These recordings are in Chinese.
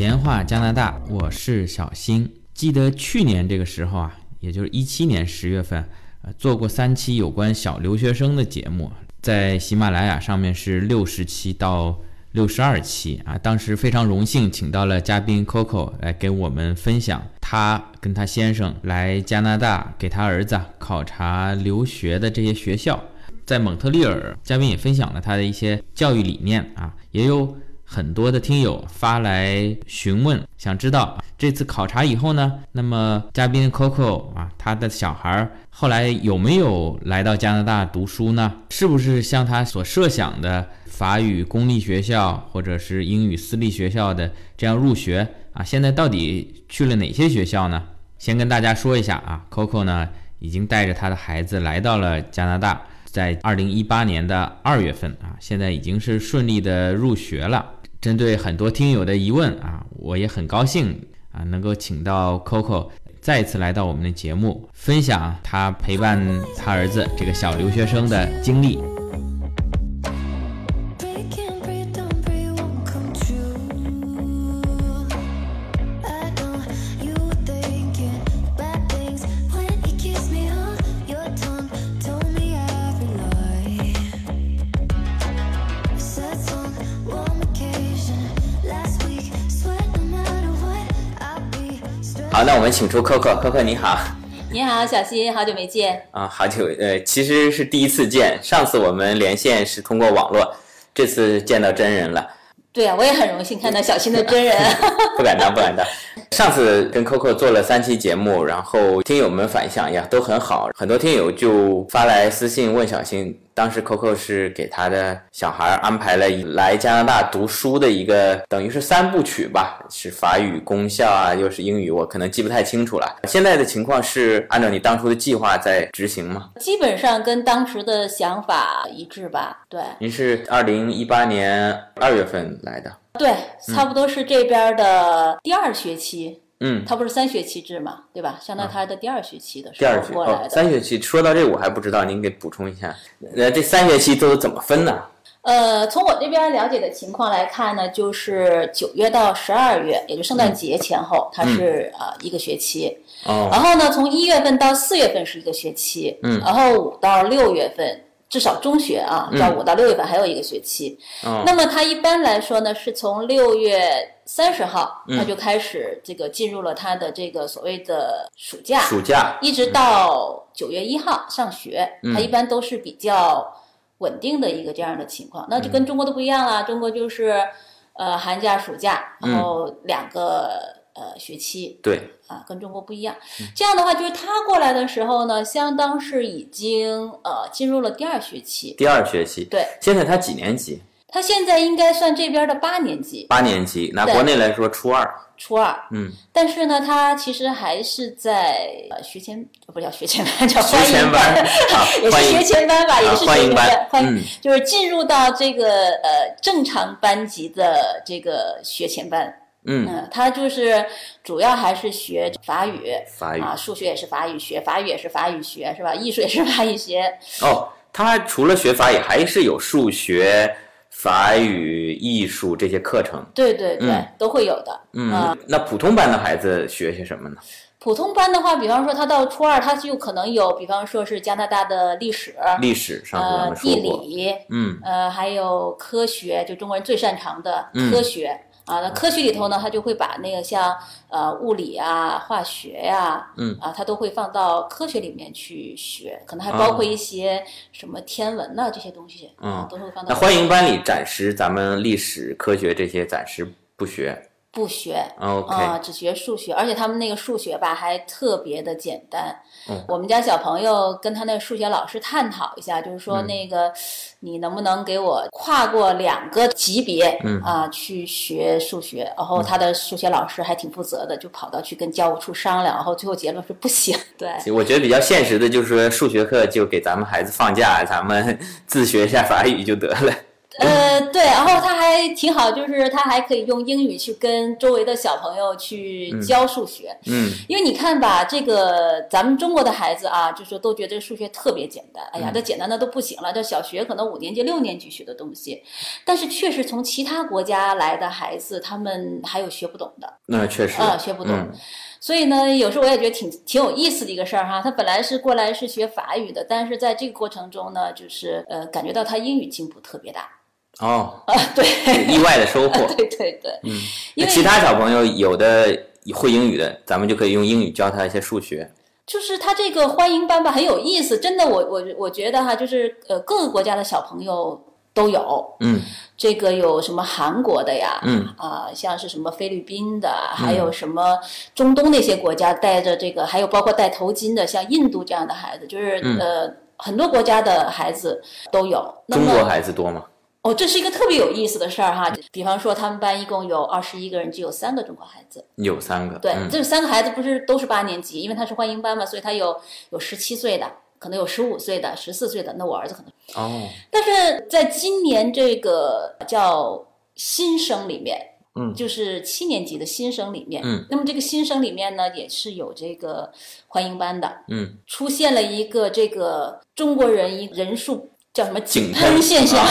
闲话加拿大，我是小新。记得去年这个时候啊，也就是一七年十月份，呃，做过三期有关小留学生的节目，在喜马拉雅上面是六十期到六十二期啊。当时非常荣幸，请到了嘉宾 Coco 来给我们分享他跟他先生来加拿大给他儿子考察留学的这些学校。在蒙特利尔，嘉宾也分享了他的一些教育理念啊，也有。很多的听友发来询问，想知道这次考察以后呢，那么嘉宾 Coco 啊，他的小孩后来有没有来到加拿大读书呢？是不是像他所设想的法语公立学校或者是英语私立学校的这样入学啊？现在到底去了哪些学校呢？先跟大家说一下啊，Coco 呢已经带着他的孩子来到了加拿大，在二零一八年的二月份啊，现在已经是顺利的入学了。针对很多听友的疑问啊，我也很高兴啊，能够请到 Coco 再次来到我们的节目，分享他陪伴他儿子这个小留学生的经历。们请出 Coco，Coco 你好，你好，小新，好久没见啊，好久，呃，其实是第一次见，上次我们连线是通过网络，这次见到真人了。对啊，我也很荣幸看到小新的真人。不敢当，不敢当。上次跟 Coco 做了三期节目，然后听友们反响呀都很好，很多听友就发来私信问小新。当时 Coco 是给他的小孩安排了来加拿大读书的一个，等于是三部曲吧，是法语公校啊，又是英语，我可能记不太清楚了。现在的情况是按照你当初的计划在执行吗？基本上跟当时的想法一致吧。对，您是二零一八年二月份来的，对，差不多是这边的第二学期。嗯，他不是三学期制嘛，对吧？相当于他的第二学期的第二学过来的。三学期，说到这我还不知道，您给补充一下。呃，这三学期都是怎么分呢？呃，从我这边了解的情况来看呢，就是九月到十二月，也就圣诞节前后，它是呃一个学期。哦。然后呢，从一月份到四月份是一个学期。嗯。然后五到六月份，至少中学啊，到五到六月份还有一个学期。哦。那么它一般来说呢，是从六月。三十号，他就开始这个进入了他的这个所谓的暑假，暑假一直到九月一号上学，他一般都是比较稳定的一个这样的情况。那就跟中国的不一样了，中国就是呃寒假、暑假，然后两个呃学期，对啊，跟中国不一样。这样的话，就是他过来的时候呢，相当是已经呃进入了第二学期，第二学期，对。现在他几年级？他现在应该算这边的八年级，八年级拿国内来说初二，初二，嗯，但是呢，他其实还是在呃学前，不叫学前班，叫欢迎班，也是学前班吧，也是欢迎班，欢迎，就是进入到这个呃正常班级的这个学前班，嗯，他就是主要还是学法语，法语啊，数学也是法语学，法语也是法语学，是吧？艺术也是法语学。哦，他除了学法语，还是有数学。法语、艺术这些课程，对对对，都会有的。嗯，那普通班的孩子学些什么呢？普通班的话，比方说他到初二，他就可能有，比方说是加拿大的历史、历史上呃地理，嗯，呃还有科学，就中国人最擅长的科学。啊，那科学里头呢，他就会把那个像呃物理啊、化学呀，嗯啊，他都会放到科学里面去学，可能还包括一些什么天文呐这些东西，嗯，都会放到。那欢迎班里暂时咱们历史、科学这些暂时不学。不学啊，只学数学，而且他们那个数学吧还特别的简单。嗯，我们家小朋友跟他那数学老师探讨一下，就是说那个你能不能给我跨过两个级别，嗯啊，去学数学。然后他的数学老师还挺负责的，就跑到去跟教务处商量，然后最后结论是不行。对，我觉得比较现实的就是说数学课就给咱们孩子放假，咱们 自学一下法语就得了。呃，对，然后他还挺好，就是他还可以用英语去跟周围的小朋友去教数学。嗯，因为你看吧，这个咱们中国的孩子啊，就说都觉得数学特别简单，哎呀，这简单的都不行了，这小学可能五年级、六年级学的东西，但是确实从其他国家来的孩子，他们还有学不懂的。那确实啊，学不懂。所以呢，有时候我也觉得挺挺有意思的一个事儿哈。他本来是过来是学法语的，但是在这个过程中呢，就是呃，感觉到他英语进步特别大。哦，啊，对，意外的收获。对对对，嗯。那其他小朋友有的会英语的，咱们就可以用英语教他一些数学。就是他这个欢迎班吧，很有意思。真的，我我我觉得哈，就是呃，各个国家的小朋友。都有，嗯，这个有什么韩国的呀，嗯啊，像是什么菲律宾的，还有什么中东那些国家带着这个，还有包括戴头巾的，像印度这样的孩子，就是呃很多国家的孩子都有。中国孩子多吗？哦，这是一个特别有意思的事儿哈。比方说，他们班一共有二十一个人，只有三个中国孩子。有三个。对，这三个孩子不是都是八年级，因为他是欢迎班嘛，所以他有有十七岁的。可能有十五岁的、十四岁的，那我儿子可能哦。但是在今年这个叫新生里面，嗯，就是七年级的新生里面，嗯，那么这个新生里面呢，也是有这个欢迎班的，嗯，出现了一个这个中国人一人数叫什么井喷现象，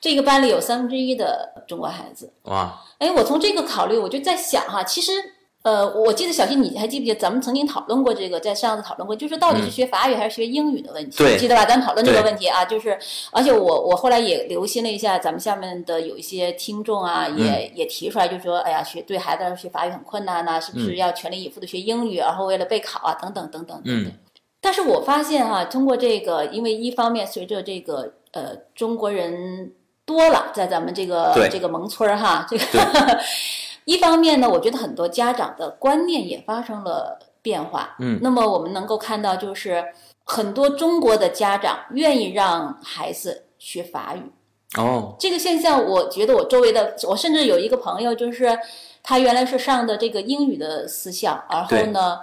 这个班里有三分之一的中国孩子，哇，哎，我从这个考虑，我就在想哈，其实。呃，我记得小新，你还记不记得咱们曾经讨论过这个，在上次讨论过，就是到底是学法语还是学英语的问题，记得吧？咱讨论这个问题啊，就是，而且我我后来也留心了一下，咱们下面的有一些听众啊，也也提出来，就说，哎呀，学对孩子学法语很困难呐，是不是要全力以赴的学英语，然后为了备考啊，等等等等。嗯。但是我发现哈，通过这个，因为一方面随着这个呃中国人多了，在咱们这个这个蒙村儿哈，这个。一方面呢，我觉得很多家长的观念也发生了变化。嗯，那么我们能够看到，就是很多中国的家长愿意让孩子学法语。哦，这个现象，我觉得我周围的，我甚至有一个朋友，就是他原来是上的这个英语的私校，然后呢，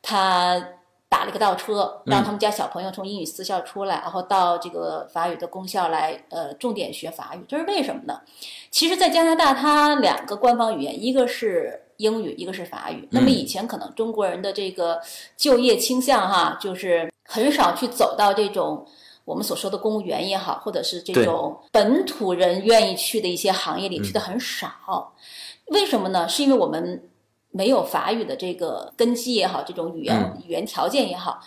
他。打了一个倒车，让他们家小朋友从英语私校出来，然后到这个法语的公校来，呃，重点学法语。这是为什么呢？其实，在加拿大，它两个官方语言，一个是英语，一个是法语。那么以前可能中国人的这个就业倾向，哈，就是很少去走到这种我们所说的公务员也好，或者是这种本土人愿意去的一些行业里去的很少。为什么呢？是因为我们。没有法语的这个根基也好，这种语言语言条件也好，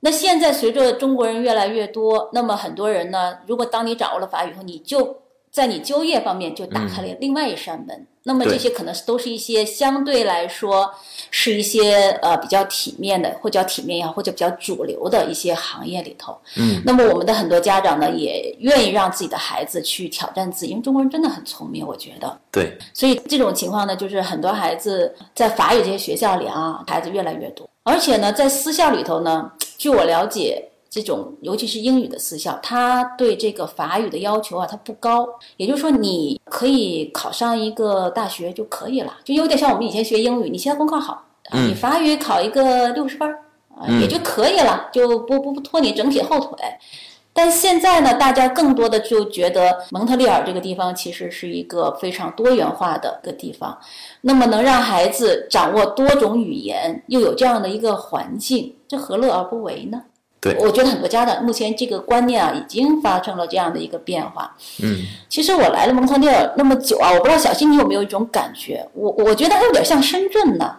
那现在随着中国人越来越多，那么很多人呢，如果当你掌握了法语以后，你就在你就业方面就打开了另外一扇门。那么这些可能都是一些相对来说是一些呃比较体面的，或者叫体面也好，或者比较主流的一些行业里头。嗯，那么我们的很多家长呢，也愿意让自己的孩子去挑战自己，因为中国人真的很聪明，我觉得。对。所以这种情况呢，就是很多孩子在法语这些学校里啊，孩子越来越多，而且呢，在私校里头呢，据我了解。这种尤其是英语的私校，他对这个法语的要求啊，它不高。也就是说，你可以考上一个大学就可以了，就有点像我们以前学英语，你现在功课好，你法语考一个六十分啊，也就可以了，就不不不拖你整体后腿。但现在呢，大家更多的就觉得蒙特利尔这个地方其实是一个非常多元化的一个地方，那么能让孩子掌握多种语言，又有这样的一个环境，这何乐而不为呢？对，我觉得很多家长目前这个观念啊，已经发生了这样的一个变化。嗯，其实我来了蒙特利尔那么久啊，我不知道小新你有没有一种感觉？我我觉得它有点像深圳呢。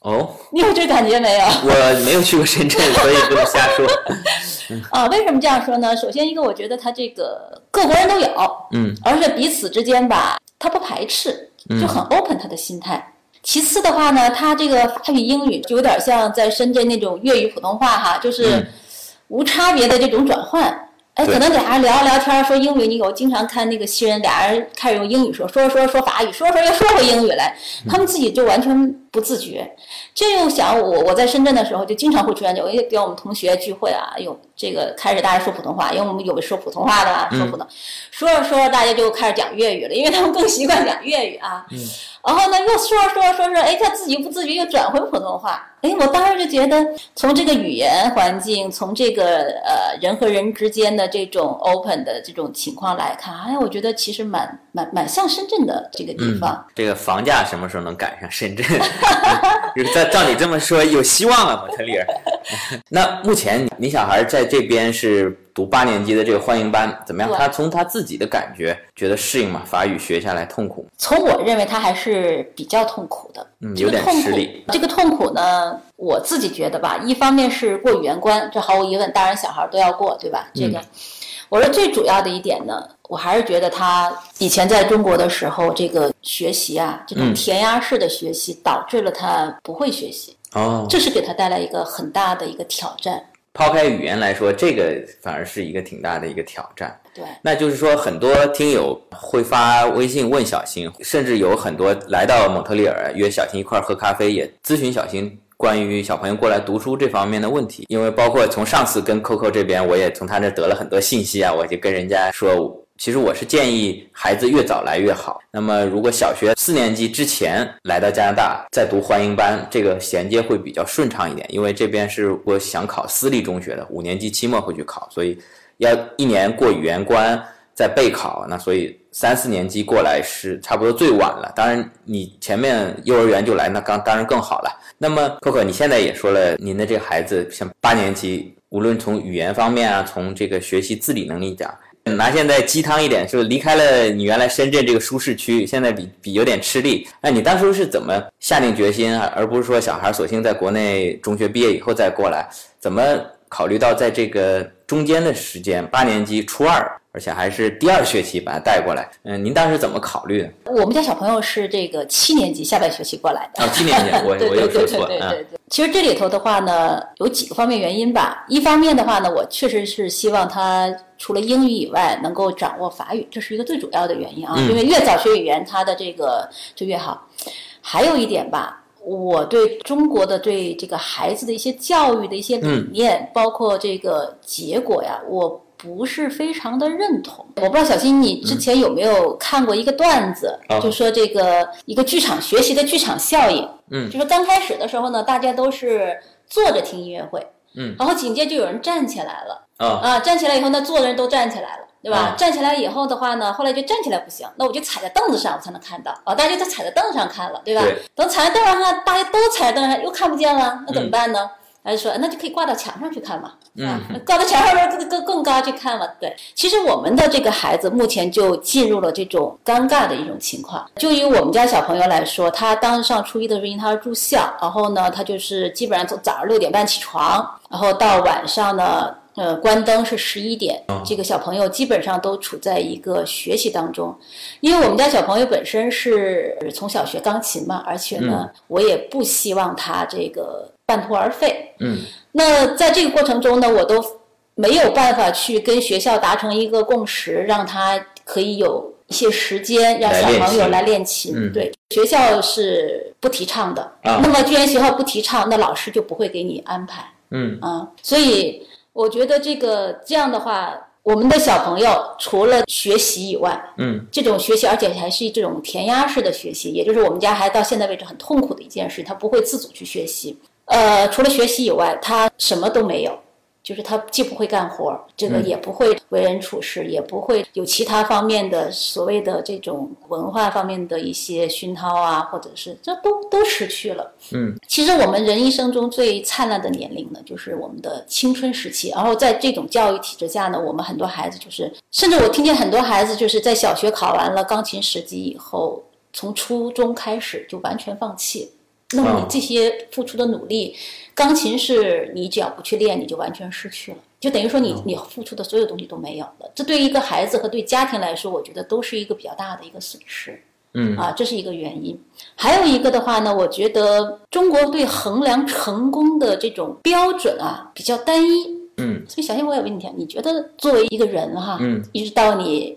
哦，你有这感觉没有？我没有去过深圳，所以不能瞎说。啊，为什么这样说呢？首先一个，我觉得它这个各国人都有，嗯，而且彼此之间吧，他不排斥，就很 open 他的心态。其次的话呢，他这个法语、英语就有点像在深圳那种粤语普通话哈，就是无差别的这种转换。哎，可能俩人聊聊天说英语，你我经常看那个新人，俩人开始用英语说，说说说法语，说说又说回英语来，他们自己就完全不自觉。这又想我我在深圳的时候就经常会出现这，我也跟我们同学聚会啊，有这个开始大家说普通话，因为我们有说普通话的啊，说普通，说着说着大家就开始讲粤语了，因为他们更习惯讲粤语啊。然后呢，又说着说着说着，哎，他自己不自觉又转回普通话。哎，我当时就觉得，从这个语言环境，从这个呃人和人之间的这种 open 的这种情况来看，哎，我觉得其实蛮蛮蛮像深圳的这个地方。这个房价什么时候能赶上深圳？照 照你这么说，有希望了，蒙特利尔。那目前你小孩在这边是读八年级的这个欢迎班，怎么样？他从他自己的感觉，觉得适应吗？法语学下来痛苦？从我认为他还是比较痛苦的，嗯，有点吃力。这个痛苦呢，我自己觉得吧，一方面是过语言关，这毫无疑问，大人小孩都要过，对吧？这个，我说最主要的一点呢，我还是觉得他以前在中国的时候，这个学习啊，这种填鸭式的学习，导致了他不会学习。哦，这是给他带来一个很大的一个挑战。抛开语言来说，这个反而是一个挺大的一个挑战。对，那就是说，很多听友会发微信问小新，甚至有很多来到蒙特利尔约小新一块儿喝咖啡，也咨询小新关于小朋友过来读书这方面的问题。因为包括从上次跟 Coco 这边，我也从他那得了很多信息啊，我就跟人家说。其实我是建议孩子越早来越好。那么，如果小学四年级之前来到加拿大再读欢迎班，这个衔接会比较顺畅一点。因为这边是我想考私立中学的，五年级期末会去考，所以要一年过语言关再备考。那所以三四年级过来是差不多最晚了。当然，你前面幼儿园就来，那刚当然更好了。那么，Coco，你现在也说了，您的这个孩子像八年级，无论从语言方面啊，从这个学习自理能力讲。拿现在鸡汤一点，是离开了你原来深圳这个舒适区，现在比比有点吃力。那你当初是怎么下定决心？而不是说小孩索性在国内中学毕业以后再过来？怎么考虑到在这个中间的时间，八年级初二，而且还是第二学期把他带过来？嗯，您当时怎么考虑的？我们家小朋友是这个七年级下半学期过来的。哦，七年级，我 我又说错了。其实这里头的话呢，有几个方面原因吧。一方面的话呢，我确实是希望他。除了英语以外，能够掌握法语，这是一个最主要的原因啊。因为越早学语言，他的这个就越好。还有一点吧，我对中国的对这个孩子的一些教育的一些理念，包括这个结果呀，我不是非常的认同。我不知道小新，你之前有没有看过一个段子，就说这个一个剧场学习的剧场效应。嗯，就说刚开始的时候呢，大家都是坐着听音乐会。嗯，然后紧接着就有人站起来了。啊，站起来以后，那坐的人都站起来了，对吧？站起来以后的话呢，后来就站起来不行，那我就踩在凳子上，我才能看到。啊，大家都踩在凳子上看了，对吧？等踩在凳子上，大家都踩在凳子上，又看不见了，那怎么办呢？还是说，那就可以挂到墙上去看嘛？嗯，挂到墙上更更更高去看嘛？对，其实我们的这个孩子目前就进入了这种尴尬的一种情况。就以我们家小朋友来说，他当时上初一的时候，因为他是住校，然后呢，他就是基本上从早上六点半起床，然后到晚上呢。呃，关灯是十一点，这个小朋友基本上都处在一个学习当中，因为我们家小朋友本身是从小学钢琴嘛，而且呢，我也不希望他这个半途而废。嗯，那在这个过程中呢，我都没有办法去跟学校达成一个共识，让他可以有一些时间让小朋友来练琴。对，学校是不提倡的。那么既然学校不提倡，那老师就不会给你安排。嗯啊，所以。我觉得这个这样的话，我们的小朋友除了学习以外，嗯，这种学习，而且还是这种填鸭式的学习，也就是我们家孩子到现在为止很痛苦的一件事，他不会自主去学习。呃，除了学习以外，他什么都没有。就是他既不会干活，这个也不会为人处事，也不会有其他方面的所谓的这种文化方面的一些熏陶啊，或者是这都都失去了。嗯，其实我们人一生中最灿烂的年龄呢，就是我们的青春时期。然后在这种教育体制下呢，我们很多孩子就是，甚至我听见很多孩子就是在小学考完了钢琴十级以后，从初中开始就完全放弃。那么你这些付出的努力。钢琴是你只要不去练，你就完全失去了，就等于说你你付出的所有东西都没有了。这对一个孩子和对家庭来说，我觉得都是一个比较大的一个损失。嗯啊，这是一个原因。还有一个的话呢，我觉得中国对衡量成功的这种标准啊比较单一。嗯，所以小新，我也问你你觉得作为一个人哈，嗯，一直到你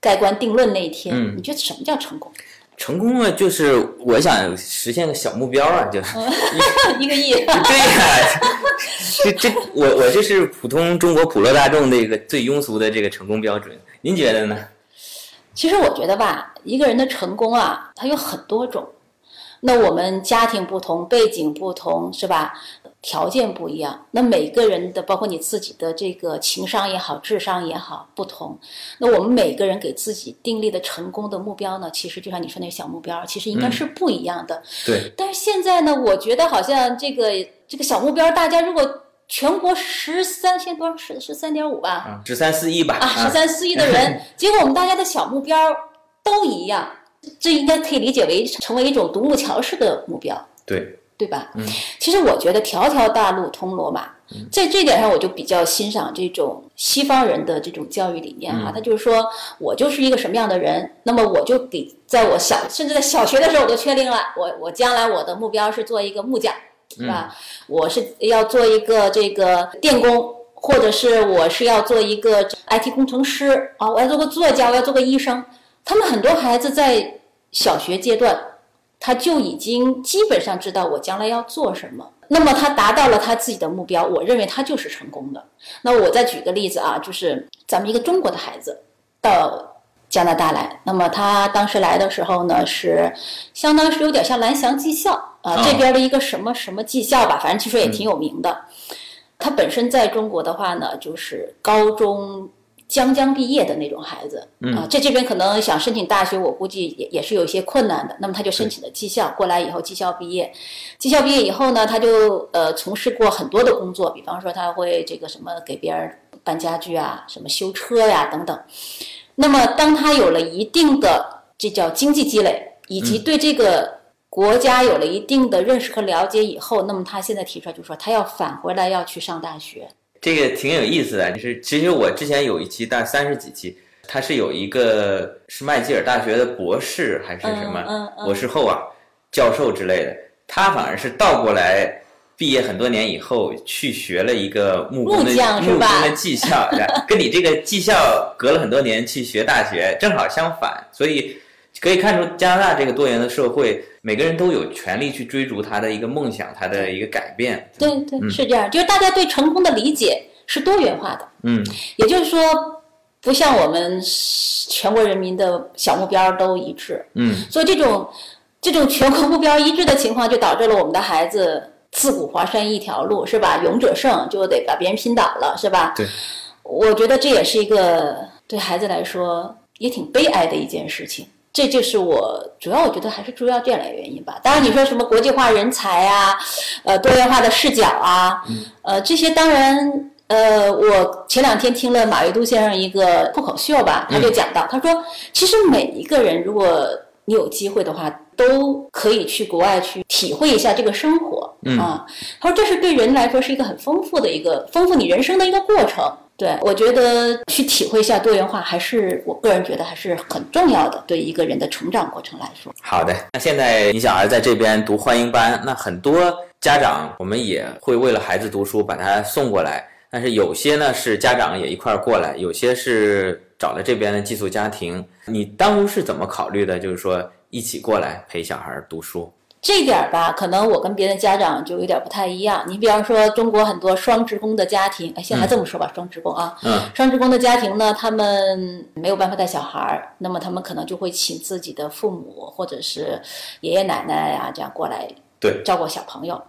盖棺定论那一天，嗯你觉得什么叫成功？成功了就是我想实现个小目标啊，就 一个亿。对呀，这这我我这是普通中国普罗大众的一个最庸俗的这个成功标准，您觉得呢？其实我觉得吧，一个人的成功啊，它有很多种。那我们家庭不同，背景不同，是吧？条件不一样。那每个人的，包括你自己的这个情商也好，智商也好，不同。那我们每个人给自己定立的成功的目标呢，其实就像你说那小目标，其实应该是不一样的。对。但是现在呢，我觉得好像这个这个小目标，大家如果全国十三千多十十三点五吧，十三四亿吧，啊，十三四亿的人，结果我们大家的小目标都一样。这应该可以理解为成为一种独木桥式的目标，对对吧？嗯，其实我觉得条条大路通罗马，在这点上我就比较欣赏这种西方人的这种教育理念哈。他就是说我就是一个什么样的人，那么我就给在我小甚至在小学的时候我都确定了，我我将来我的目标是做一个木匠，是吧？我是要做一个这个电工，或者是我是要做一个 IT 工程师啊，我要做个作家，我要做个医生。他们很多孩子在小学阶段，他就已经基本上知道我将来要做什么。那么他达到了他自己的目标，我认为他就是成功的。那我再举个例子啊，就是咱们一个中国的孩子到加拿大来，那么他当时来的时候呢，是相当是有点像蓝翔技校啊这边的一个什么什么技校吧，反正据说也挺有名的。他本身在中国的话呢，就是高中。将将毕业的那种孩子啊，在这边可能想申请大学，我估计也也是有一些困难的。那么他就申请了技校，过来以后技校毕业，技校毕业以后呢，他就呃从事过很多的工作，比方说他会这个什么给别人搬家具啊，什么修车呀等等。那么当他有了一定的这叫经济积累，以及对这个国家有了一定的认识和了解以后，那么他现在提出来就说他要返回来要去上大学。这个挺有意思的，就是其实我之前有一期，大三十几期，他是有一个是麦吉尔大学的博士还是什么博士后啊，教授之类的，他反而是倒过来，毕业很多年以后去学了一个木工的木工的技校，跟你这个技校隔了很多年去学大学正好相反，所以可以看出加拿大这个多元的社会。每个人都有权利去追逐他的一个梦想，他的一个改变。对对，是这样，就是大家对成功的理解是多元化的。嗯，也就是说，不像我们全国人民的小目标都一致。嗯，所以这种这种全国目标一致的情况，就导致了我们的孩子自古华山一条路，是吧？勇者胜，就得把别人拼倒了，是吧？对，我觉得这也是一个对孩子来说也挺悲哀的一件事情。这就是我主要，我觉得还是主要这两个原因吧。当然，你说什么国际化人才啊，呃，多元化的视角啊，呃，这些当然，呃，我前两天听了马未都先生一个脱口秀吧，他就讲到，他说，其实每一个人，如果你有机会的话，都可以去国外去体会一下这个生活啊。他说，这是对人来说是一个很丰富的一个丰富你人生的一个过程。对，我觉得去体会一下多元化，还是我个人觉得还是很重要的，对一个人的成长过程来说。好的，那现在你小孩在这边读欢迎班，那很多家长我们也会为了孩子读书把他送过来，但是有些呢是家长也一块儿过来，有些是找了这边的寄宿家庭。你当初是怎么考虑的？就是说一起过来陪小孩读书。这点儿吧，可能我跟别的家长就有点不太一样。你比方说，中国很多双职工的家庭，哎，现在这么说吧，双职工啊，嗯，双职工的家庭呢，他们没有办法带小孩儿，那么他们可能就会请自己的父母或者是爷爷奶奶呀这样过来，对，照顾小朋友。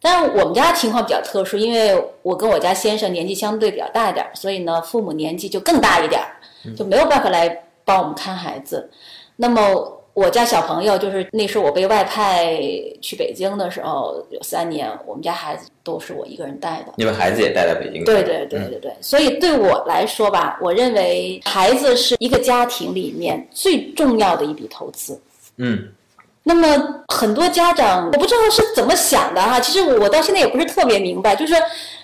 但是我们家情况比较特殊，因为我跟我家先生年纪相对比较大一点，所以呢，父母年纪就更大一点，就没有办法来帮我们看孩子。那么。我家小朋友就是那时候我被外派去北京的时候，有三年，我们家孩子都是我一个人带的。你们孩子也带在北京？对对对对对。所以对我来说吧，我认为孩子是一个家庭里面最重要的一笔投资。嗯。那么很多家长，我不知道是怎么想的哈。其实我到现在也不是特别明白，就是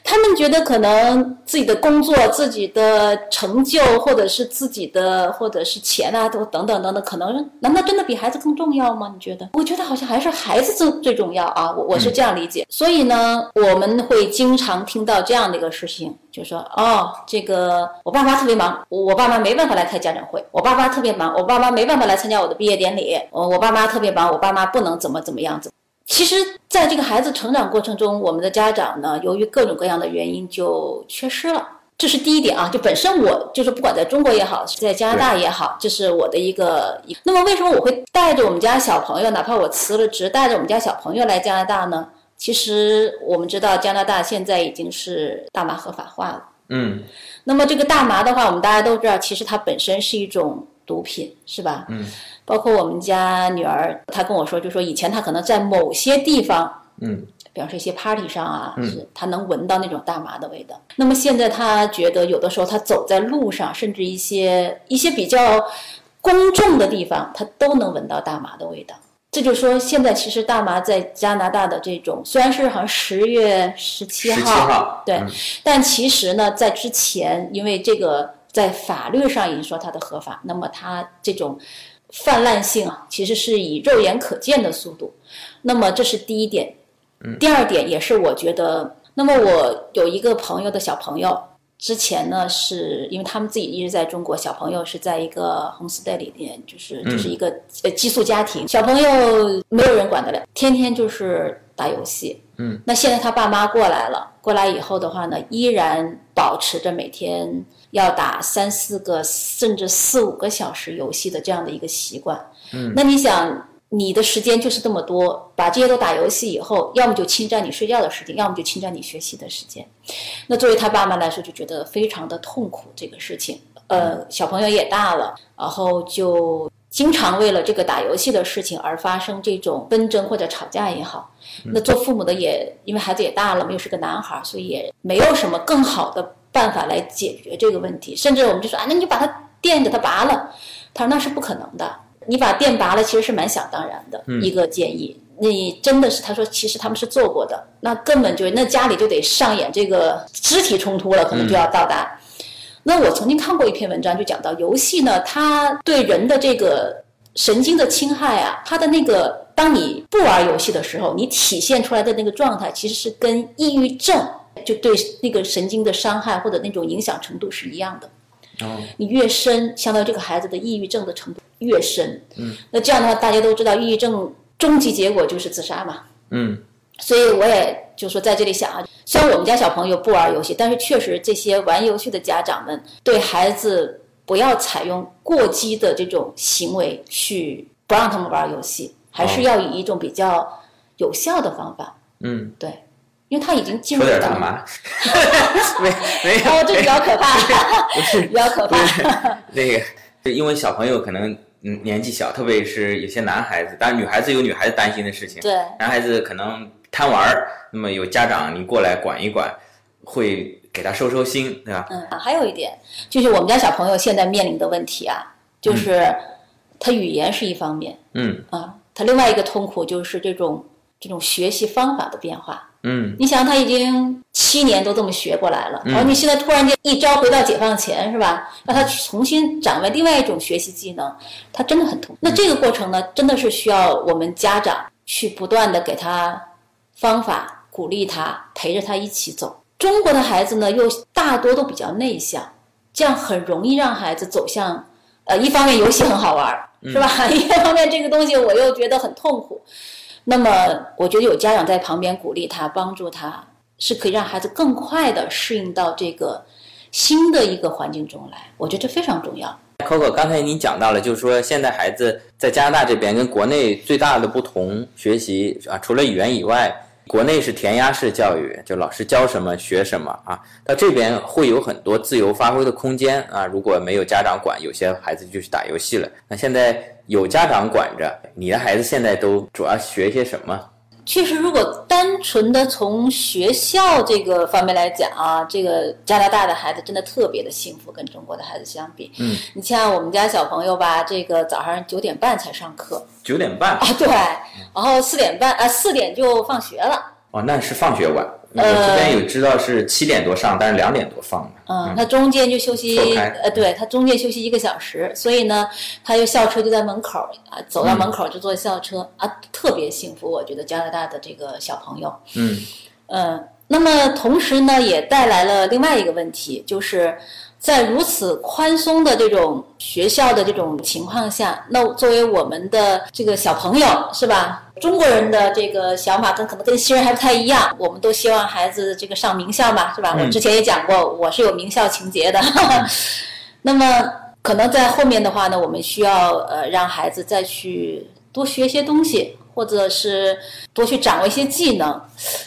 他们觉得可能自己的工作、自己的成就，或者是自己的，或者是钱啊，都等等等等，可能难道真的比孩子更重要吗？你觉得？我觉得好像还是孩子最最重要啊。我我是这样理解。所以呢，我们会经常听到这样的一个事情。就说哦，这个我爸妈特别忙，我我爸妈没办法来开家长会，我爸妈特别忙，我爸妈没办法来参加我的毕业典礼，我我爸妈特别忙，我爸妈不能怎么怎么样子。其实，在这个孩子成长过程中，我们的家长呢，由于各种各样的原因就缺失了。这是第一点啊，就本身我就是不管在中国也好，在加拿大也好，这是我的一个。那么为什么我会带着我们家小朋友，哪怕我辞了职，带着我们家小朋友来加拿大呢？其实我们知道，加拿大现在已经是大麻合法化了。嗯。那么这个大麻的话，我们大家都知道，其实它本身是一种毒品，是吧？嗯。包括我们家女儿，她跟我说，就说以前她可能在某些地方，嗯，比方说一些 party 上啊，是她能闻到那种大麻的味道。那么现在她觉得，有的时候她走在路上，甚至一些一些比较公众的地方，她都能闻到大麻的味道。这就说，现在其实大麻在加拿大的这种，虽然是好像十月十七号，对，但其实呢，在之前，因为这个在法律上已经说它的合法，那么它这种。泛滥性啊，其实是以肉眼可见的速度。那么这是第一点。第二点也是我觉得，那么我有一个朋友的小朋友，之前呢是因为他们自己一直在中国，小朋友是在一个 homestay 里面，就是就是一个呃寄宿家庭，小朋友没有人管得了，天天就是打游戏。嗯。那现在他爸妈过来了，过来以后的话呢，依然保持着每天。要打三四个甚至四五个小时游戏的这样的一个习惯，嗯，那你想你的时间就是这么多，把这些都打游戏以后，要么就侵占你睡觉的时间，要么就侵占你学习的时间。那作为他爸妈来说，就觉得非常的痛苦这个事情。呃，小朋友也大了，然后就经常为了这个打游戏的事情而发生这种纷争或者吵架也好。那做父母的也因为孩子也大了，又是个男孩，所以也没有什么更好的。办法来解决这个问题，甚至我们就说啊，那你就把它电给它拔了。他说那是不可能的，你把电拔了其实是蛮想当然的一个建议。你真的是他说其实他们是做过的，那根本就那家里就得上演这个肢体冲突了，可能就要到达。那我曾经看过一篇文章，就讲到游戏呢，它对人的这个神经的侵害啊，它的那个当你不玩游戏的时候，你体现出来的那个状态，其实是跟抑郁症。就对那个神经的伤害或者那种影响程度是一样的。哦，你越深，相当于这个孩子的抑郁症的程度越深。嗯，那这样的话，大家都知道，抑郁症终极结果就是自杀嘛。嗯，所以我也就说在这里想啊，虽然我们家小朋友不玩游戏，但是确实这些玩游戏的家长们对孩子不要采用过激的这种行为去不让他们玩游戏，还是要以一种比较有效的方法。嗯，对。因为他已经进入了。大麻，没没有。哦，这比较可怕，不是 比较可怕。那个，因为小朋友可能嗯年纪小，特别是有些男孩子，当然女孩子有女孩子担心的事情。对。男孩子可能贪玩儿，那么有家长你过来管一管，会给他收收心，对吧？嗯，还有一点就是我们家小朋友现在面临的问题啊，就是他语言是一方面，嗯啊，他另外一个痛苦就是这种这种学习方法的变化。嗯，你想他已经七年都这么学过来了，然后你现在突然间一招回到解放前是吧？让他重新掌握另外一种学习技能，他真的很痛。那这个过程呢，真的是需要我们家长去不断的给他方法，鼓励他，陪着他一起走。中国的孩子呢，又大多都比较内向，这样很容易让孩子走向，呃，一方面游戏很好玩，是吧？一方面这个东西我又觉得很痛苦。那么，我觉得有家长在旁边鼓励他、帮助他，是可以让孩子更快的适应到这个新的一个环境中来。我觉得这非常重要。Coco，刚才您讲到了，就是说现在孩子在加拿大这边跟国内最大的不同，学习啊，除了语言以外。国内是填鸭式教育，就老师教什么学什么啊。到这边会有很多自由发挥的空间啊。如果没有家长管，有些孩子就去打游戏了。那现在有家长管着，你的孩子现在都主要学些什么？确实，如果单纯的从学校这个方面来讲啊，这个加拿大的孩子真的特别的幸福，跟中国的孩子相比。嗯，你像我们家小朋友吧，这个早上九点半才上课。九点半啊，对，然后四点半啊，四点就放学了。哦，那是放学晚。我这边有知道是七点多上，但是两点多放的。嗯，他中间就休息，呃，对他中间休息一个小时，所以呢，他就校车就在门口啊，走到门口就坐校车啊，特别幸福。我觉得加拿大的这个小朋友，嗯嗯，那么同时呢，也带来了另外一个问题，就是在如此宽松的这种学校的这种情况下，那作为我们的这个小朋友，是吧？中国人的这个想法跟可能跟西人还不太一样，我们都希望孩子这个上名校嘛，是吧？我之前也讲过，我是有名校情节的。那么可能在后面的话呢，我们需要呃让孩子再去多学一些东西。或者是多去掌握一些技能，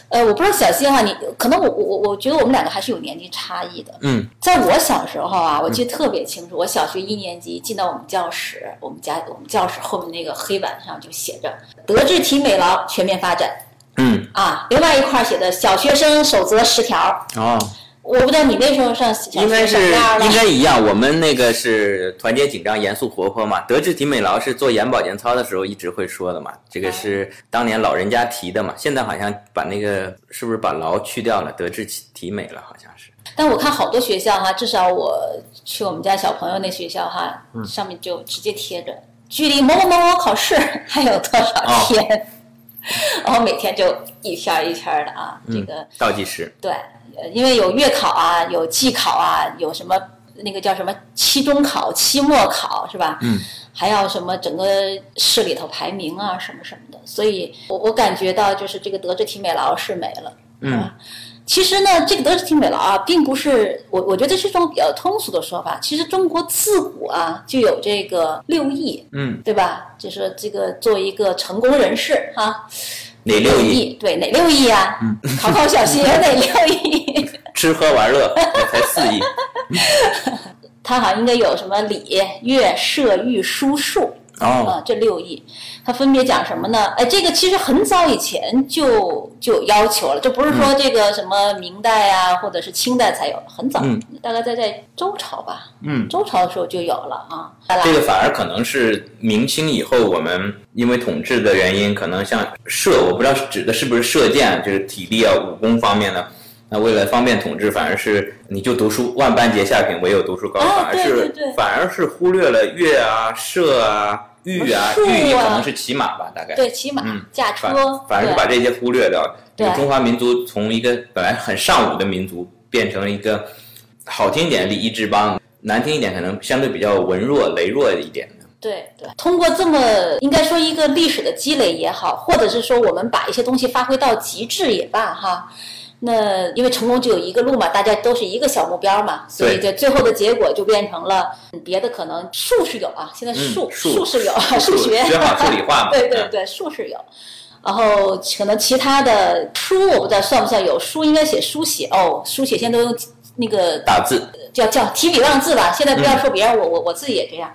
呃，我不知道小新哈，你可能我我我我觉得我们两个还是有年龄差异的。嗯，在我小时候啊，我记得特别清楚，我小学一年级进到我们教室，我们家我们教室后面那个黑板上就写着“德智体美劳全面发展”。嗯，啊，另外一块写的“小学生守则十条”。哦。我不知道你那时候上应该是应该一样，我们那个是团结紧张、严肃活泼嘛。德智体美劳是做眼保健操的时候一直会说的嘛，这个是当年老人家提的嘛。现在好像把那个是不是把劳去掉了，德智体美了，好像是。但我看好多学校哈，至少我去我们家小朋友那学校哈，上面就直接贴着距离某某某某考试还有多少天，然后每天就一圈一圈的啊，这个倒计时。对。呃，因为有月考啊，有季考啊，有什么那个叫什么期中考、期末考是吧？嗯。还要什么整个市里头排名啊，什么什么的。所以，我我感觉到就是这个德智体美劳是没了。嗯。其实呢，这个德智体美劳啊，并不是我我觉得是一种比较通俗的说法。其实中国自古啊就有这个六艺，嗯，对吧？就是这个作为一个成功人士哈。哪六艺？对，哪六艺啊？考考小新，哪六艺？吃喝玩乐，才四艺。他好像应该有什么礼、乐、射、御、书、数。哦，这六艺，它分别讲什么呢？哎，这个其实很早以前就就有要求了，这不是说这个什么明代啊，或者是清代才有，很早，大概在在周朝吧，嗯，周朝的时候就有了啊。这个反而可能是明清以后，我们因为统治的原因，可能像射，我不知道指的是不是射箭，就是体力啊、武功方面的。那为了方便统治，反而是你就读书，万般皆下品，唯有读书高，反而是反而是忽略了乐啊、射啊。御啊，御可能是骑马吧，大概对骑马，嗯，驾车，反而是把这些忽略掉。对，中华民族从一个本来很尚武的民族，变成了一个好听一点礼仪之邦，难听一点可能相对比较文弱、羸弱一点的。对对，通过这么应该说一个历史的积累也好，或者是说我们把一些东西发挥到极致也罢，哈。那因为成功只有一个路嘛，大家都是一个小目标嘛，所以这最后的结果就变成了别的可能数是有啊，现在数数是有，数学学好数理化嘛，对对对，数是有，然后可能其他的书我不知道算不算有，书应该写书写哦，书写现在都用那个打字，叫叫提笔忘字吧，现在不要说别人，我我我自己也这样，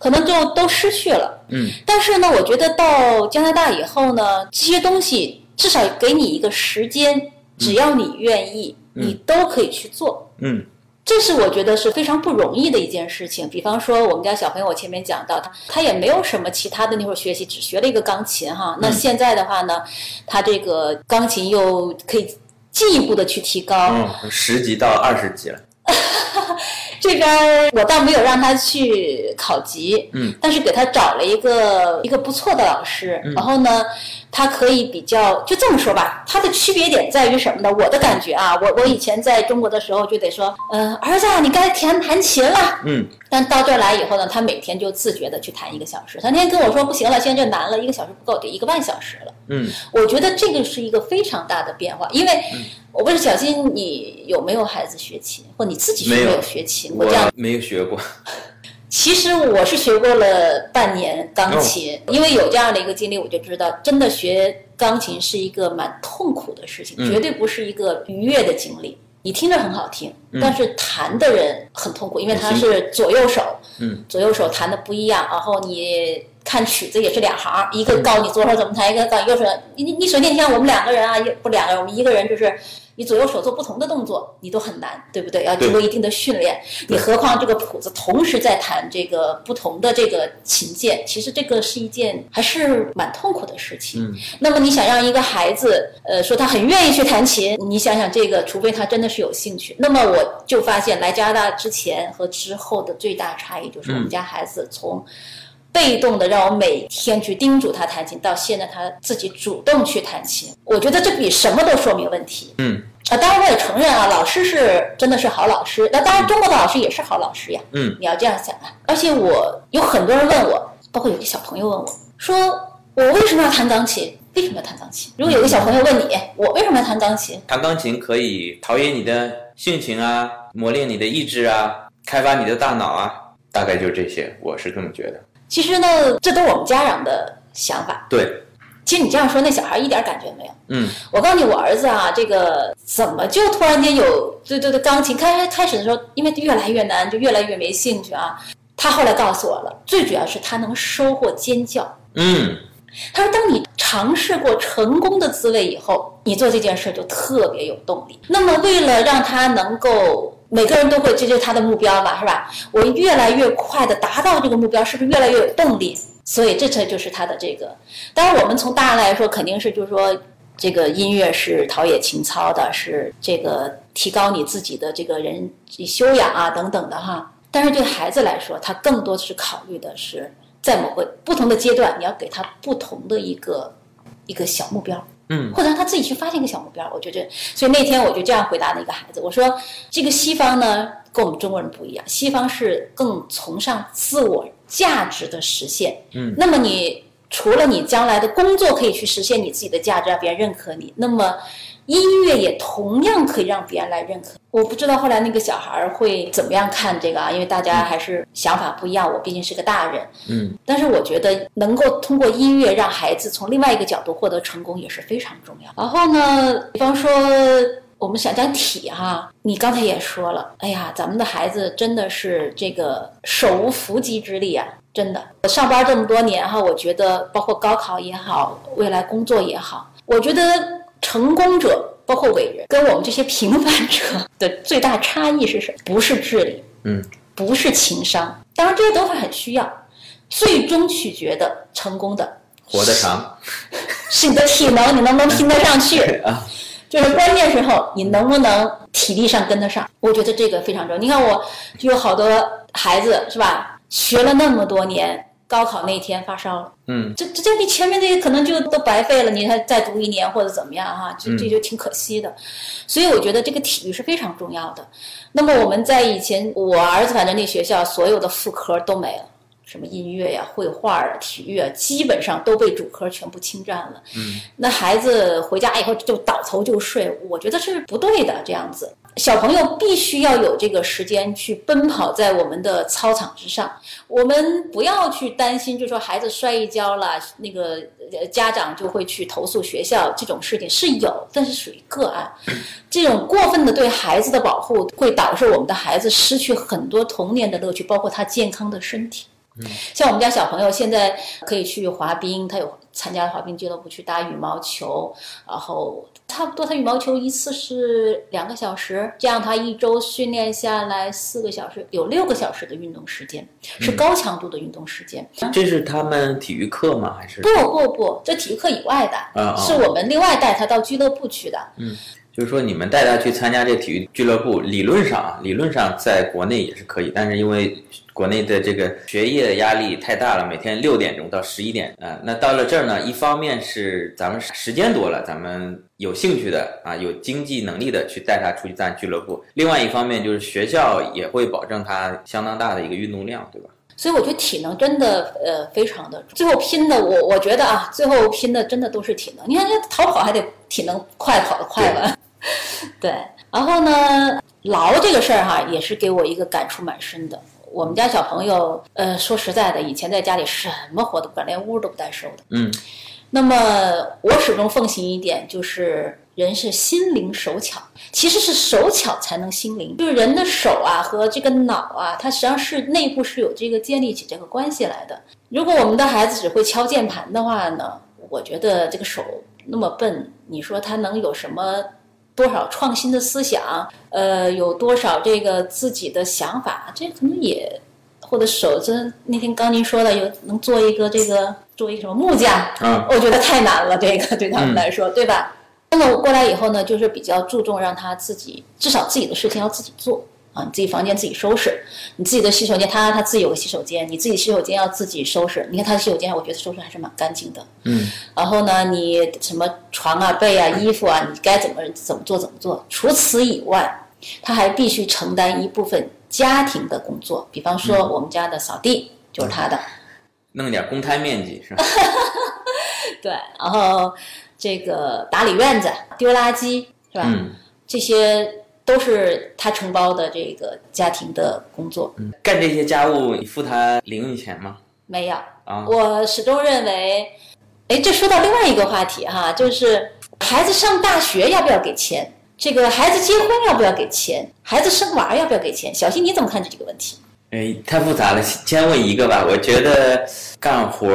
可能就都失去了，嗯，但是呢，我觉得到加拿大以后呢，这些东西至少给你一个时间。只要你愿意，你都可以去做。嗯，这是我觉得是非常不容易的一件事情。比方说，我们家小朋友，我前面讲到他，他也没有什么其他的那会儿学习，只学了一个钢琴哈。那现在的话呢，他这个钢琴又可以进一步的去提高，嗯，十级到二十级了。这边我倒没有让他去考级，嗯，但是给他找了一个一个不错的老师，然后呢。它可以比较，就这么说吧，它的区别点在于什么呢？我的感觉啊，我我以前在中国的时候就得说，嗯，儿子，你该弹弹琴了，嗯，但到这儿来以后呢，他每天就自觉的去弹一个小时。他那天跟我说不行了，现在这难了，一个小时不够，得一个半小时了。嗯，我觉得这个是一个非常大的变化，因为我不是小新，你有没有孩子学琴，或你自己有没有学琴？我这样没有学过。其实我是学过了半年钢琴，因为有这样的一个经历，我就知道，真的学钢琴是一个蛮痛苦的事情，绝对不是一个愉悦的经历。你听着很好听，但是弹的人很痛苦，因为他是左右手，左右手弹的不一样，然后你看曲子也是两行，一个告诉你左手怎么弹，一个告诉右手。你你首先你像我们两个人啊，不两个人，我们一个人就是。你左右手做不同的动作，你都很难，对不对？要经过一定的训练。你何况这个谱子同时在弹这个不同的这个琴键，其实这个是一件还是蛮痛苦的事情。嗯。那么你想让一个孩子，呃，说他很愿意去弹琴，你想想这个，除非他真的是有兴趣。那么我就发现来加拿大之前和之后的最大差异就是我们家孩子从。被动的让我每天去叮嘱他弹琴，到现在他自己主动去弹琴，我觉得这比什么都说明问题。嗯啊，当然我也承认啊，老师是真的是好老师，那当然中国的老师也是好老师呀。嗯，你要这样想啊。而且我有很多人问我，包括有些小朋友问我说，我为什么要弹钢琴？为什么要弹钢琴？如果有个小朋友问你，我为什么要弹钢琴？弹钢琴可以陶冶你的性情啊，磨练你的意志啊，开发你的大脑啊，大概就这些，我是这么觉得。其实呢，这都是我们家长的想法。对，其实你这样说，那小孩一点感觉没有。嗯我告诉你，我儿子啊，这个怎么就突然间有对对对钢琴？开开始的时候，因为越来越难，就越来越没兴趣啊。他后来告诉我了，最主要是他能收获尖叫。嗯他说，当你尝试过成功的滋味以后，你做这件事就特别有动力。那么，为了让他能够，每个人都会，这就是他的目标嘛，是吧？我越来越快的达到这个目标，是不是越来越有动力？所以，这才就是他的这个。当然，我们从大人来说，肯定是就是说，这个音乐是陶冶情操的，是这个提高你自己的这个人修养啊等等的哈。但是对孩子来说，他更多是考虑的是，在某个不同的阶段，你要给他不同的一个一个小目标。嗯或者让他自己去发现一个小目标。我觉得，所以那天我就这样回答那个孩子，我说这个西方呢跟我们中国人不一样，西方是更崇尚自我价值的实现。嗯，那么你除了你将来的工作可以去实现你自己的价值，让别人认可你，那么音乐也同样可以让别人来认可。我不知道后来那个小孩儿会怎么样看这个啊，因为大家还是想法不一样。我毕竟是个大人，嗯但是我觉得能够通过音乐让孩子从另外一个角度获得成功也是非常重要。然后呢，比方说我们想讲体哈，你刚才也说了，哎呀，咱们的孩子真的是这个手无缚鸡之力啊。真的，我上班这么多年哈，我觉得包括高考也好，未来工作也好，我觉得成功者包括伟人跟我们这些平凡者的最大差异是什么？不是智力，嗯，不是情商，当然这些都是很需要，最终取决的成功的活得长 是你的体能，你能不能拼得上去？啊，就是关键时候你能不能体力上跟得上？我觉得这个非常重要。你看我就有好多孩子是吧，学了那么多年，高考那天发烧了。嗯这这这你前面这些可能就都白费了，你还再读一年或者怎么样哈，这这就挺可惜的。所以我觉得这个体育是非常重要的。那么我们在以前，我儿子反正那学校所有的副科都没了，什么音乐呀、绘画啊、体育啊，基本上都被主科全部侵占了。嗯，那孩子回家以后就倒头就睡，我觉得是不对的。这样子，小朋友必须要有这个时间去奔跑在我们的操场之上。我们不要去担心，就说孩子摔一跤了，那个呃家长就会去投诉学校，这种事情是有，但是属于个案。这种过分的对孩子的保护，会导致我们的孩子失去很多童年的乐趣，包括他健康的身体。像我们家小朋友现在可以去滑冰，他有参加滑冰俱乐部去打羽毛球，然后差不多他羽毛球一次是两个小时，这样他一周训练下来四个小时，有六个小时的运动时间，是高强度的运动时间。这是他们体育课吗？还是不不不，这体育课以外的，是我们另外带他到俱乐部去的。就是说，你们带他去参加这体育俱乐部，理论上啊，理论上在国内也是可以，但是因为国内的这个学业压力太大了，每天六点钟到十一点啊、那到了这儿呢，一方面是咱们时间多了，咱们有兴趣的啊，有经济能力的去带他出去参加俱乐部；另外一方面就是学校也会保证他相当大的一个运动量，对吧？所以我觉得体能真的呃非常的，最后拼的我我觉得啊，最后拼的真的都是体能。你看，这逃跑还得体能快，跑得快吧？对。然后呢，劳这个事儿哈，也是给我一个感触蛮深的。我们家小朋友，呃，说实在的，以前在家里什么活都不干，连屋都不带收的。嗯那么我始终奉行一点，就是人是心灵手巧，其实是手巧才能心灵。就是人的手啊和这个脑啊，它实际上是内部是有这个建立起这个关系来的。如果我们的孩子只会敲键盘的话呢，我觉得这个手那么笨，你说他能有什么？多少创新的思想，呃，有多少这个自己的想法，这可能也或者手真那天刚您说的有能做一个这个做一个什么木匠，啊。我觉得太难了，这个对他们来说，对吧？那么我过来以后呢，就是比较注重让他自己至少自己的事情要自己做啊，你自己房间自己收拾，你自己的洗手间，他他自己有个洗手间，你自己洗手间要自己收拾。你看他的洗手间，我觉得收拾还是蛮干净的。嗯。然后呢，你什么床啊、被啊、衣服啊，你该怎么怎么做怎么做。除此以外，他还必须承担一部分家庭的工作，比方说我们家的扫地就是他的。弄点公摊面积是吧？对，然后这个打理院子、丢垃圾是吧？嗯。这些都是他承包的这个家庭的工作。嗯，干这些家务你付他零用钱吗？没有啊。我始终认为，哎，这说到另外一个话题哈，就是孩子上大学要不要给钱？这个孩子结婚要不要给钱？孩子生娃要不要给钱？小新你怎么看这几个问题？哎，太复杂了，先问一个吧。我觉得干活，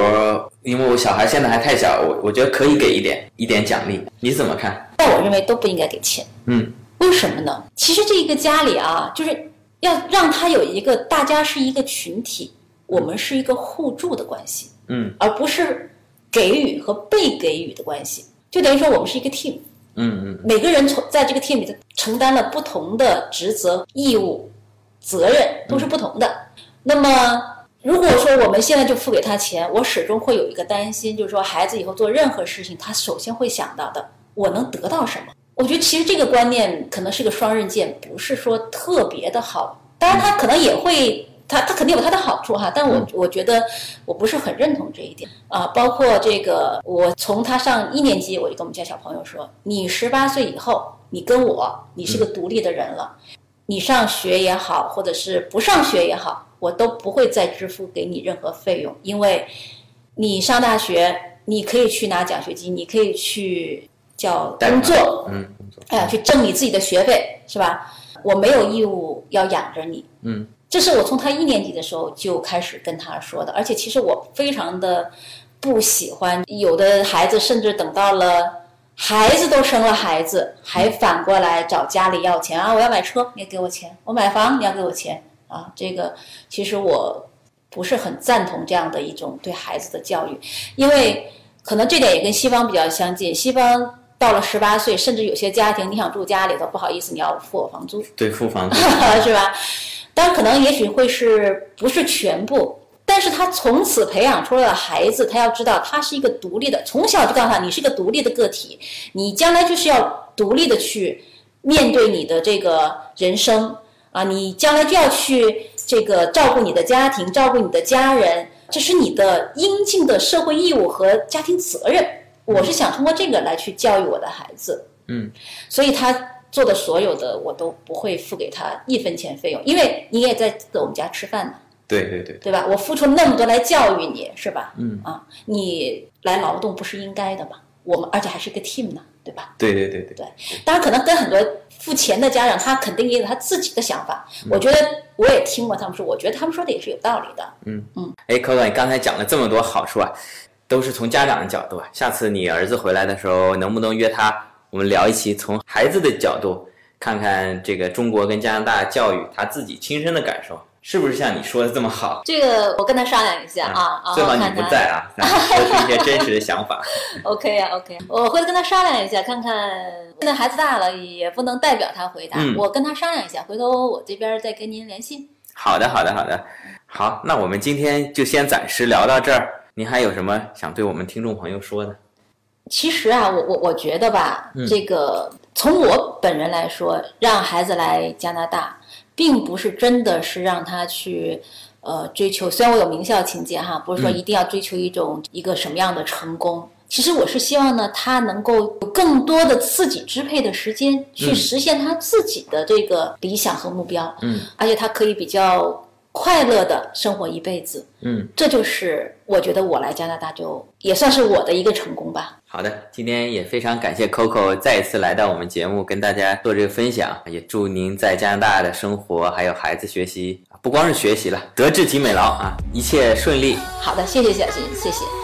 因为我小孩现在还太小，我我觉得可以给一点一点奖励。你怎么看？在我认为都不应该给钱。嗯，为什么呢？其实这一个家里啊，就是要让他有一个大家是一个群体，我们是一个互助的关系。嗯，而不是给予和被给予的关系，就等于说我们是一个 team。嗯嗯，每个人从在这个 team 里头承担了不同的职责、义务、责任，都是不同的。那么，如果说我们现在就付给他钱，我始终会有一个担心，就是说孩子以后做任何事情，他首先会想到的，我能得到什么？我觉得其实这个观念可能是个双刃剑，不是说特别的好。当然，他可能也会。他他肯定有他的好处哈，但我我觉得我不是很认同这一点啊。包括这个，我从他上一年级，我就跟我们家小朋友说：“你十八岁以后，你跟我，你是个独立的人了。你上学也好，或者是不上学也好，我都不会再支付给你任何费用，因为你上大学，你可以去拿奖学金，你可以去叫工作，嗯，工作，哎呀，去挣你自己的学费，是吧？我没有义务要养着你，嗯。”这是我从他一年级的时候就开始跟他说的，而且其实我非常的不喜欢有的孩子，甚至等到了孩子都生了孩子，还反过来找家里要钱啊！我要买车，你要给我钱；我买房，你要给我钱啊！这个其实我不是很赞同这样的一种对孩子的教育，因为可能这点也跟西方比较相近。西方到了十八岁，甚至有些家庭你想住家里头，不好意思，你要付我房租，对，付房租 是吧？当然，可能也许会是不是全部，但是他从此培养出来的孩子，他要知道他是一个独立的，从小就告诉他，你是一个独立的个体，你将来就是要独立的去面对你的这个人生啊，你将来就要去这个照顾你的家庭，照顾你的家人，这是你的应尽的社会义务和家庭责任。我是想通过这个来去教育我的孩子，嗯，所以他。做的所有的我都不会付给他一分钱费用，因为你也在在我们家吃饭呢。对对对，对吧？我付出那么多来教育你，是吧？嗯啊，你来劳动不是应该的吗？我们而且还是一个 team 呢，对吧？对对对对对。当然，可能跟很多付钱的家长，他肯定也有他自己的想法。我觉得我也听过他们说，我觉得他们说的也是有道理的。嗯嗯。哎，可可，你刚才讲了这么多好处啊，都是从家长的角度啊。下次你儿子回来的时候，能不能约他？我们聊一期从孩子的角度，看看这个中国跟加拿大教育，他自己亲身的感受是不是像你说的这么好？这个我跟他商量一下啊，最好你不在啊，说出一些真实的想法。OK 啊，OK，我会跟他商量一下，看看现在孩子大了，也不能代表他回答，我跟他商量一下，回头我这边再跟您联系。好的，好的，好的，好，那我们今天就先暂时聊到这儿。您还有什么想对我们听众朋友说的？其实啊，我我我觉得吧，这个从我本人来说，让孩子来加拿大，并不是真的是让他去呃追求。虽然我有名校情节哈，不是说一定要追求一种一个什么样的成功。其实我是希望呢，他能够有更多的自己支配的时间，去实现他自己的这个理想和目标。嗯，而且他可以比较。快乐的生活一辈子，嗯，这就是我觉得我来加拿大就也算是我的一个成功吧。好的，今天也非常感谢 Coco 再一次来到我们节目，跟大家做这个分享。也祝您在加拿大的生活还有孩子学习，不光是学习了，德智体美劳啊，一切顺利。好的，谢谢小新，谢谢。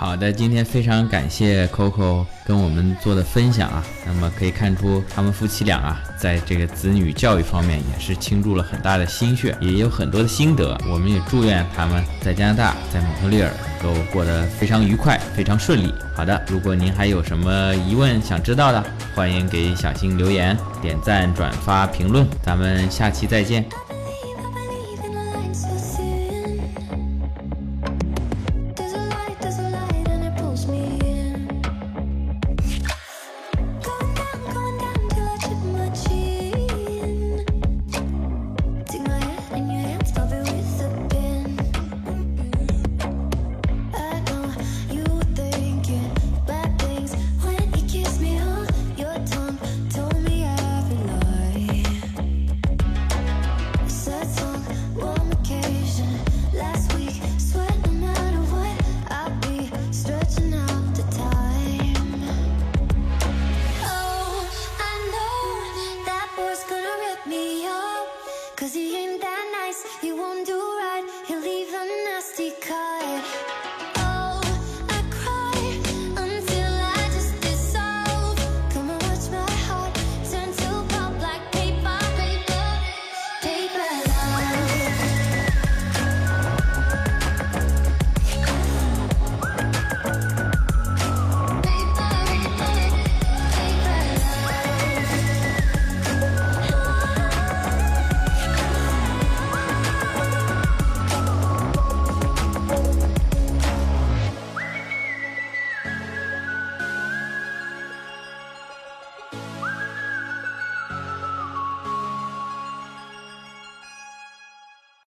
好的，今天非常感谢 Coco 跟我们做的分享啊。那么可以看出，他们夫妻俩啊，在这个子女教育方面也是倾注了很大的心血，也有很多的心得。我们也祝愿他们在加拿大，在蒙特利尔都过得非常愉快，非常顺利。好的，如果您还有什么疑问想知道的，欢迎给小新留言、点赞、转发、评论。咱们下期再见。